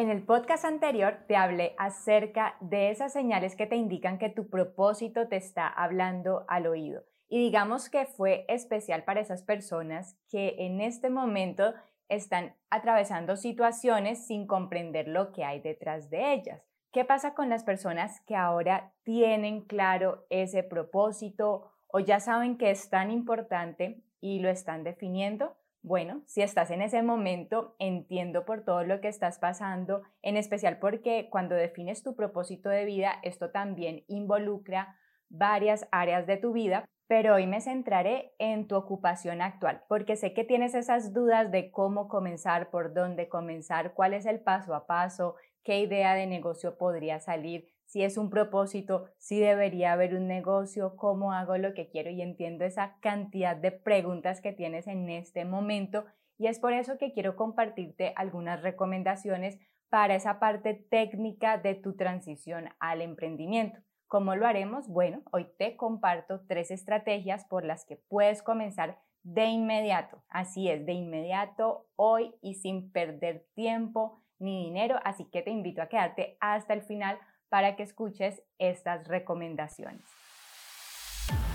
En el podcast anterior te hablé acerca de esas señales que te indican que tu propósito te está hablando al oído. Y digamos que fue especial para esas personas que en este momento están atravesando situaciones sin comprender lo que hay detrás de ellas. ¿Qué pasa con las personas que ahora tienen claro ese propósito o ya saben que es tan importante y lo están definiendo? Bueno, si estás en ese momento, entiendo por todo lo que estás pasando, en especial porque cuando defines tu propósito de vida, esto también involucra varias áreas de tu vida, pero hoy me centraré en tu ocupación actual, porque sé que tienes esas dudas de cómo comenzar, por dónde comenzar, cuál es el paso a paso, qué idea de negocio podría salir, si es un propósito, si debería haber un negocio, cómo hago lo que quiero y entiendo esa cantidad de preguntas que tienes en este momento y es por eso que quiero compartirte algunas recomendaciones para esa parte técnica de tu transición al emprendimiento. ¿Cómo lo haremos? Bueno, hoy te comparto tres estrategias por las que puedes comenzar de inmediato. Así es, de inmediato, hoy y sin perder tiempo ni dinero. Así que te invito a quedarte hasta el final para que escuches estas recomendaciones.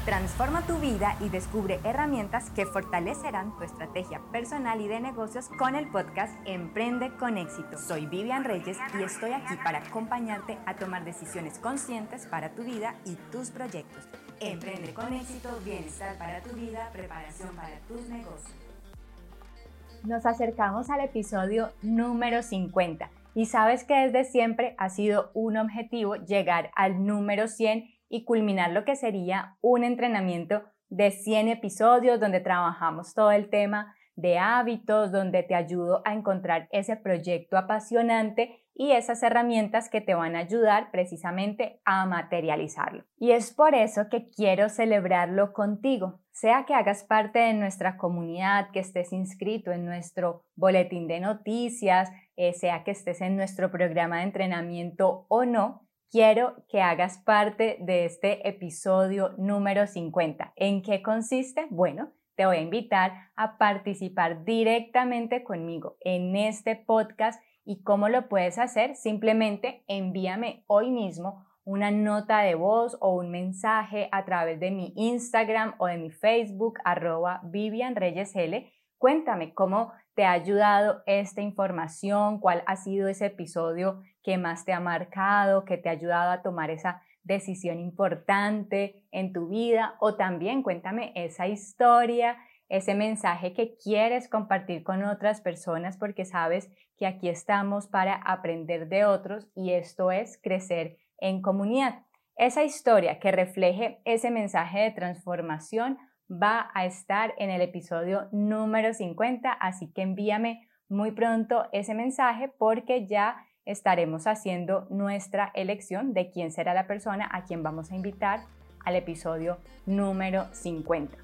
Transforma tu vida y descubre herramientas que fortalecerán tu estrategia personal y de negocios con el podcast Emprende con éxito. Soy Vivian Reyes y estoy aquí para acompañarte a tomar decisiones conscientes para tu vida y tus proyectos. Emprende con éxito, bienestar para tu vida, preparación para tus negocios. Nos acercamos al episodio número 50 y sabes que desde siempre ha sido un objetivo llegar al número 100 y culminar lo que sería un entrenamiento de 100 episodios donde trabajamos todo el tema de hábitos, donde te ayudo a encontrar ese proyecto apasionante y esas herramientas que te van a ayudar precisamente a materializarlo. Y es por eso que quiero celebrarlo contigo, sea que hagas parte de nuestra comunidad, que estés inscrito en nuestro boletín de noticias, eh, sea que estés en nuestro programa de entrenamiento o no, quiero que hagas parte de este episodio número 50. ¿En qué consiste? Bueno, te voy a invitar a participar directamente conmigo en este podcast y cómo lo puedes hacer. Simplemente envíame hoy mismo una nota de voz o un mensaje a través de mi Instagram o de mi Facebook, arroba Vivian Reyes L. Cuéntame cómo te ha ayudado esta información, cuál ha sido ese episodio que más te ha marcado, que te ha ayudado a tomar esa decisión importante en tu vida o también cuéntame esa historia, ese mensaje que quieres compartir con otras personas porque sabes que aquí estamos para aprender de otros y esto es crecer en comunidad. Esa historia que refleje ese mensaje de transformación va a estar en el episodio número 50, así que envíame muy pronto ese mensaje porque ya estaremos haciendo nuestra elección de quién será la persona a quien vamos a invitar al episodio número 50.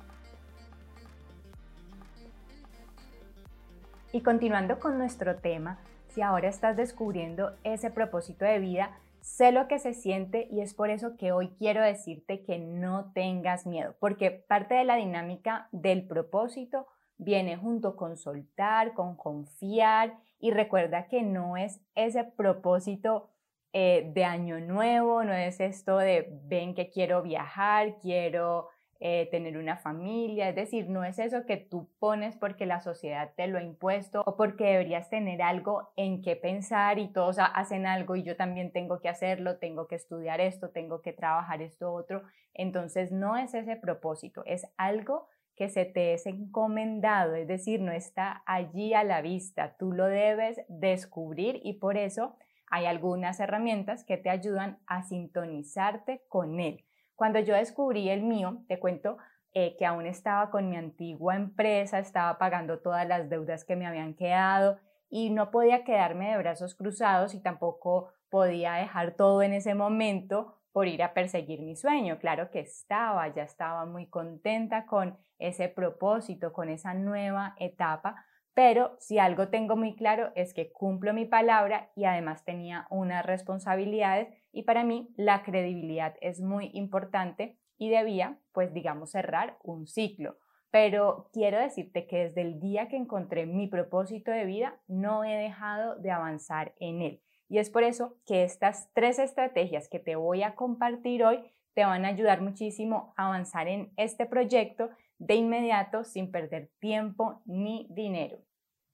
Y continuando con nuestro tema, si ahora estás descubriendo ese propósito de vida, Sé lo que se siente y es por eso que hoy quiero decirte que no tengas miedo, porque parte de la dinámica del propósito viene junto con soltar, con confiar y recuerda que no es ese propósito eh, de año nuevo, no es esto de ven que quiero viajar, quiero eh, tener una familia, es decir, no es eso que tú pones porque la sociedad te lo ha impuesto o porque deberías tener algo en qué pensar y todos hacen algo y yo también tengo que hacerlo, tengo que estudiar esto, tengo que trabajar esto otro. Entonces no es ese propósito, es algo que se te es encomendado, es decir, no está allí a la vista, tú lo debes descubrir y por eso hay algunas herramientas que te ayudan a sintonizarte con él. Cuando yo descubrí el mío, te cuento eh, que aún estaba con mi antigua empresa, estaba pagando todas las deudas que me habían quedado y no podía quedarme de brazos cruzados y tampoco podía dejar todo en ese momento por ir a perseguir mi sueño. Claro que estaba, ya estaba muy contenta con ese propósito, con esa nueva etapa, pero si algo tengo muy claro es que cumplo mi palabra y además tenía unas responsabilidades y para mí la credibilidad es muy importante y debía, pues digamos, cerrar un ciclo. pero quiero decirte que desde el día que encontré mi propósito de vida, no he dejado de avanzar en él. Y es por eso que estas tres estrategias que te voy a compartir hoy te van a ayudar muchísimo a avanzar en este proyecto de inmediato sin perder tiempo ni dinero.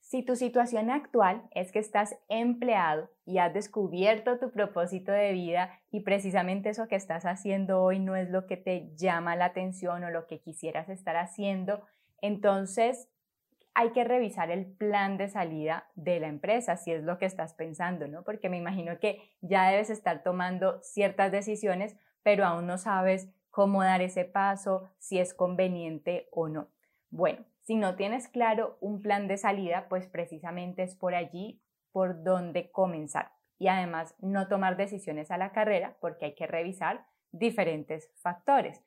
Si tu situación actual es que estás empleado y has descubierto tu propósito de vida y precisamente eso que estás haciendo hoy no es lo que te llama la atención o lo que quisieras estar haciendo, entonces hay que revisar el plan de salida de la empresa, si es lo que estás pensando, ¿no? Porque me imagino que ya debes estar tomando ciertas decisiones, pero aún no sabes cómo dar ese paso, si es conveniente o no. Bueno, si no tienes claro un plan de salida, pues precisamente es por allí por donde comenzar. Y además no tomar decisiones a la carrera porque hay que revisar diferentes factores.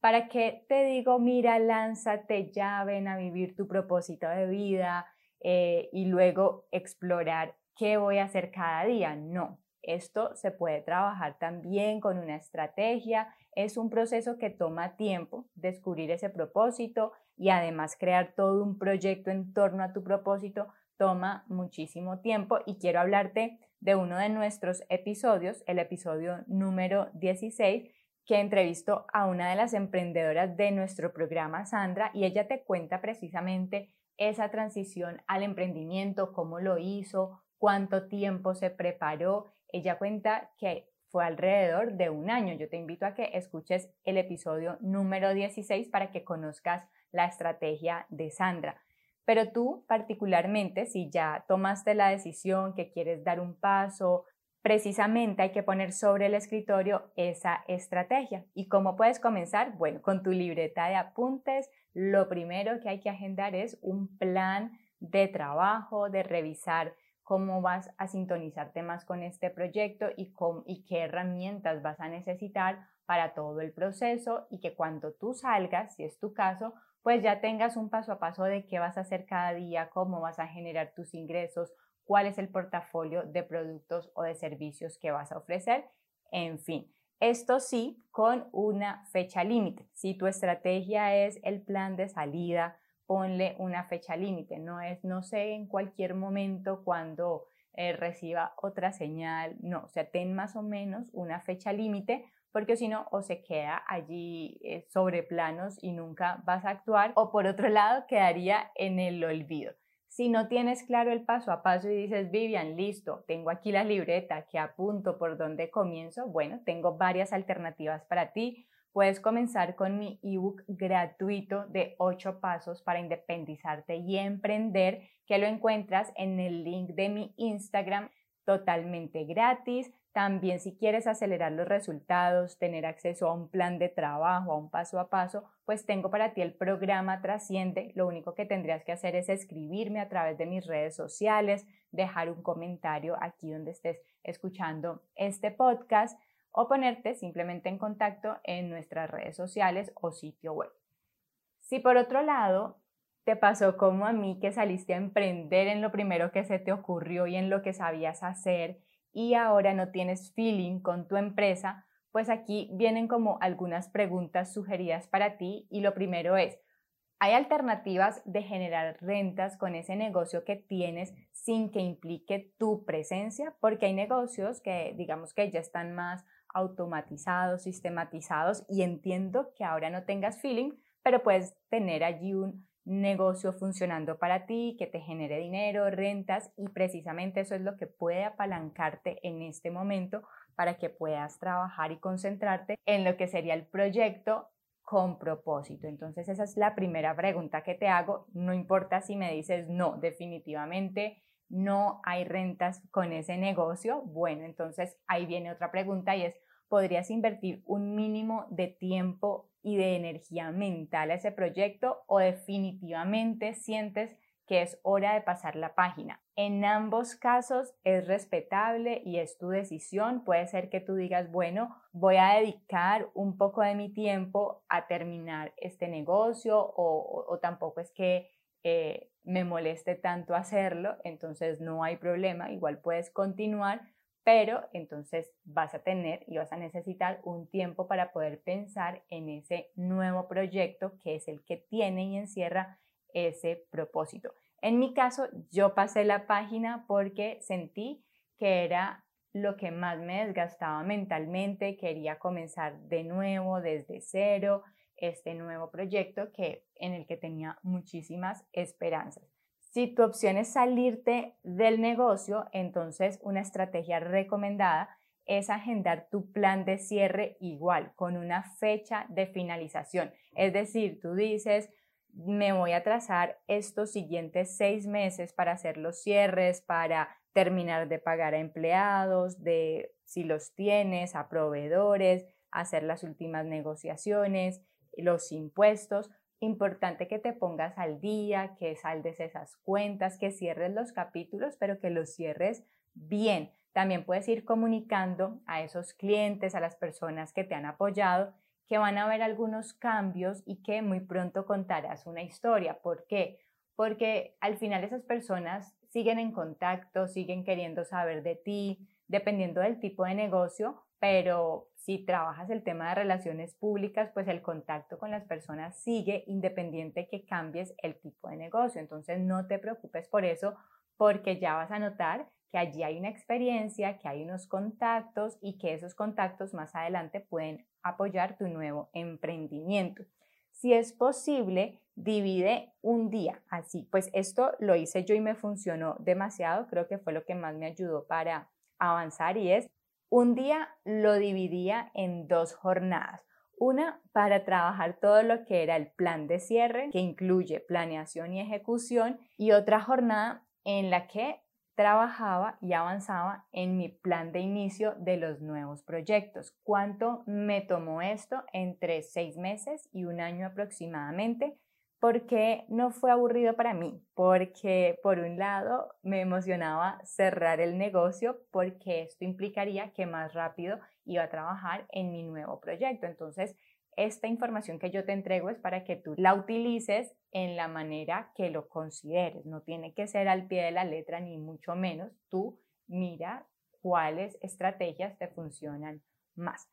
¿Para qué te digo, mira, lánzate, ya ven a vivir tu propósito de vida eh, y luego explorar qué voy a hacer cada día? No, esto se puede trabajar también con una estrategia. Es un proceso que toma tiempo descubrir ese propósito y además crear todo un proyecto en torno a tu propósito toma muchísimo tiempo y quiero hablarte de uno de nuestros episodios, el episodio número 16, que entrevistó a una de las emprendedoras de nuestro programa, Sandra, y ella te cuenta precisamente esa transición al emprendimiento, cómo lo hizo, cuánto tiempo se preparó ella cuenta que fue alrededor de un año. Yo te invito a que escuches el episodio número 16 para que conozcas la estrategia de Sandra. Pero tú particularmente, si ya tomaste la decisión que quieres dar un paso, precisamente hay que poner sobre el escritorio esa estrategia. ¿Y cómo puedes comenzar? Bueno, con tu libreta de apuntes, lo primero que hay que agendar es un plan de trabajo, de revisar cómo vas a sintonizarte más con este proyecto y, qué herramientas vas a necesitar para todo el proceso y que cuando tú salgas, si es tu caso, pues ya tengas un paso a paso de qué vas a hacer cada día, cómo vas a generar tus ingresos, cuál es el portafolio de productos o de servicios que vas a ofrecer, en fin. Esto sí, con una fecha límite. Si tu estrategia es el plan de salida, ponle una fecha límite, no es, no sé, en cualquier momento cuando eh, reciba otra señal, no, o sea, ten más o menos una fecha límite porque si no, o se queda allí eh, sobre planos y nunca vas a actuar, o por otro lado, quedaría en el olvido. Si no tienes claro el paso a paso y dices, Vivian, listo, tengo aquí la libreta que apunto por dónde comienzo, bueno, tengo varias alternativas para ti. Puedes comenzar con mi ebook gratuito de 8 pasos para independizarte y emprender, que lo encuentras en el link de mi Instagram totalmente gratis. También si quieres acelerar los resultados, tener acceso a un plan de trabajo, a un paso a paso, pues tengo para ti el programa Trasciende. Lo único que tendrías que hacer es escribirme a través de mis redes sociales, dejar un comentario aquí donde estés escuchando este podcast o ponerte simplemente en contacto en nuestras redes sociales o sitio web. Si por otro lado te pasó como a mí que saliste a emprender en lo primero que se te ocurrió y en lo que sabías hacer y ahora no tienes feeling con tu empresa, pues aquí vienen como algunas preguntas sugeridas para ti y lo primero es, ¿hay alternativas de generar rentas con ese negocio que tienes sin que implique tu presencia? Porque hay negocios que digamos que ya están más automatizados, sistematizados y entiendo que ahora no tengas feeling, pero puedes tener allí un negocio funcionando para ti, que te genere dinero, rentas y precisamente eso es lo que puede apalancarte en este momento para que puedas trabajar y concentrarte en lo que sería el proyecto con propósito. Entonces esa es la primera pregunta que te hago. No importa si me dices no, definitivamente no hay rentas con ese negocio, bueno, entonces ahí viene otra pregunta y es, ¿podrías invertir un mínimo de tiempo y de energía mental a ese proyecto o definitivamente sientes que es hora de pasar la página. En ambos casos es respetable y es tu decisión. Puede ser que tú digas, bueno, voy a dedicar un poco de mi tiempo a terminar este negocio o, tampoco es que eh, me moleste tanto hacerlo, entonces no hay problema, igual puedes continuar, pero entonces vas a tener y vas a necesitar un tiempo para poder pensar en ese nuevo proyecto que es el que tiene y encierra ese propósito. En mi caso, yo pasé la página porque sentí que era lo que más me desgastaba mentalmente, quería comenzar de nuevo, desde cero, este nuevo proyecto que, en el que tenía muchísimas esperanzas. Si tu opción es salirte del negocio, entonces una estrategia recomendada es agendar tu plan de cierre igual, con una fecha de finalización. Es decir, tú dices, me voy a trazar estos siguientes seis meses para hacer los cierres, para terminar de pagar a empleados, de si los tienes, a proveedores, hacer las últimas negociaciones, los impuestos. Importante que te pongas al día, que saldes esas cuentas, que cierres los capítulos, pero que los cierres bien. También puedes ir comunicando a esos clientes, a las personas que te han apoyado, que van a haber algunos cambios y que muy pronto contarás una historia. ¿Por qué? Porque al final esas personas siguen en contacto, siguen queriendo saber de ti, dependiendo del tipo de negocio, pero si trabajas el tema de relaciones públicas, pues el contacto con las personas sigue independiente que cambies el tipo de negocio. Entonces no te preocupes por eso porque ya vas a notar que allí hay una experiencia, que hay unos contactos y que esos contactos más adelante pueden apoyar tu nuevo emprendimiento. Si es posible, divide un día así. Pues esto lo hice yo y me funcionó demasiado. Creo que fue lo que más me ayudó para avanzar y es un día lo dividía en dos jornadas. Una para trabajar todo lo que era el plan de cierre, que incluye planeación y ejecución, y otra jornada en la que trabajaba y avanzaba en mi plan de inicio de los nuevos proyectos. ¿Cuánto me tomó esto? Entre seis meses y un año aproximadamente. Porque no fue aburrido para mí, porque por un lado me emocionaba cerrar el negocio porque esto implicaría que más rápido iba a trabajar en mi nuevo proyecto. Entonces, esta información que yo te entrego es para que tú la utilices en la manera que lo consideres. No tiene que ser al pie de la letra, ni mucho menos. Tú mira cuáles estrategias te funcionan más.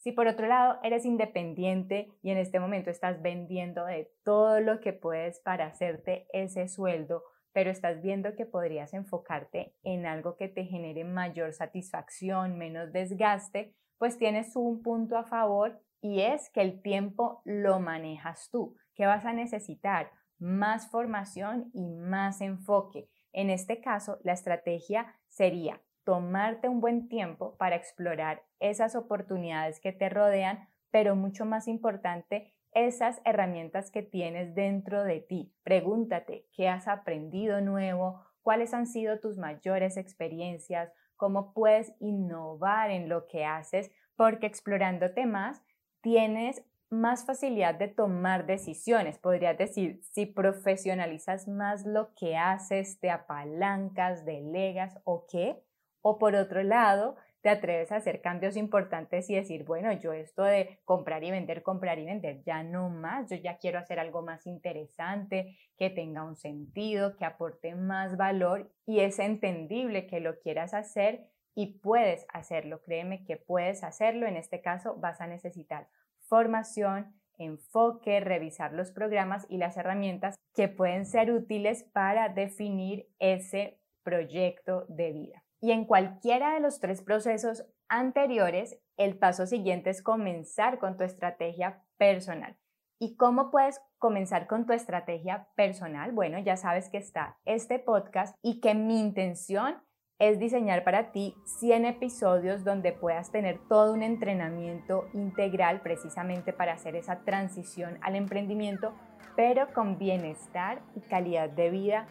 Si por otro lado eres independiente y en este momento estás vendiendo de todo lo que puedes para hacerte ese sueldo, pero estás viendo que podrías enfocarte en algo que te genere mayor satisfacción, menos desgaste, pues tienes un punto a favor y es que el tiempo lo manejas tú. ¿Qué vas a necesitar? Más formación y más enfoque. En este caso, la estrategia sería tomarte un buen tiempo para explorar esas oportunidades que te rodean, pero mucho más importante, esas herramientas que tienes dentro de ti. Pregúntate qué has aprendido nuevo, cuáles han sido tus mayores experiencias, cómo puedes innovar en lo que haces, porque explorándote más tienes más facilidad de tomar decisiones. Podrías decir, si profesionalizas más lo que haces, te apalancas, delegas o qué. O por otro lado, te atreves a hacer cambios importantes y decir, bueno, yo esto de comprar y vender, comprar y vender, ya no más, yo ya quiero hacer algo más interesante, que tenga un sentido, que aporte más valor y es entendible que lo quieras hacer y puedes hacerlo, créeme que puedes hacerlo. En este caso vas a necesitar formación, enfoque, revisar los programas y las herramientas que pueden ser útiles para definir ese proyecto de vida. Y en cualquiera de los tres procesos anteriores, el paso siguiente es comenzar con tu estrategia personal. ¿Y cómo puedes comenzar con tu estrategia personal? Bueno, ya sabes que está este podcast y que mi intención es diseñar para ti 100 episodios donde puedas tener todo un entrenamiento integral precisamente para hacer esa transición al emprendimiento, pero con bienestar y calidad de vida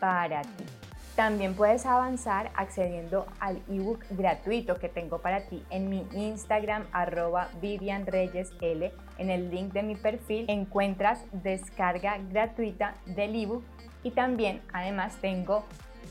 para ti. También puedes avanzar accediendo al ebook gratuito que tengo para ti en mi Instagram arroba Vivian Reyes L. En el link de mi perfil encuentras descarga gratuita del ebook y también además tengo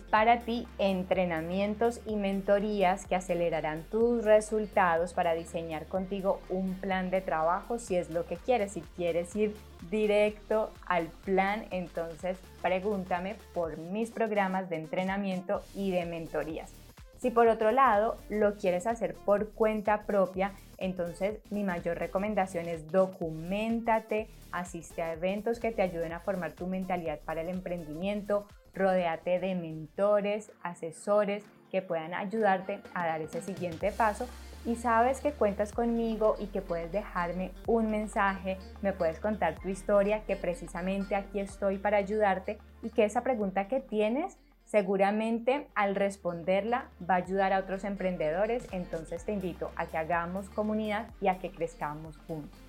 para ti entrenamientos y mentorías que acelerarán tus resultados para diseñar contigo un plan de trabajo si es lo que quieres. Si quieres ir directo al plan, entonces pregúntame por mis programas de entrenamiento y de mentorías. Si por otro lado lo quieres hacer por cuenta propia, entonces mi mayor recomendación es documentate, asiste a eventos que te ayuden a formar tu mentalidad para el emprendimiento, rodéate de mentores, asesores que puedan ayudarte a dar ese siguiente paso y sabes que cuentas conmigo y que puedes dejarme un mensaje, me puedes contar tu historia, que precisamente aquí estoy para ayudarte y que esa pregunta que tienes Seguramente al responderla va a ayudar a otros emprendedores, entonces te invito a que hagamos comunidad y a que crezcamos juntos.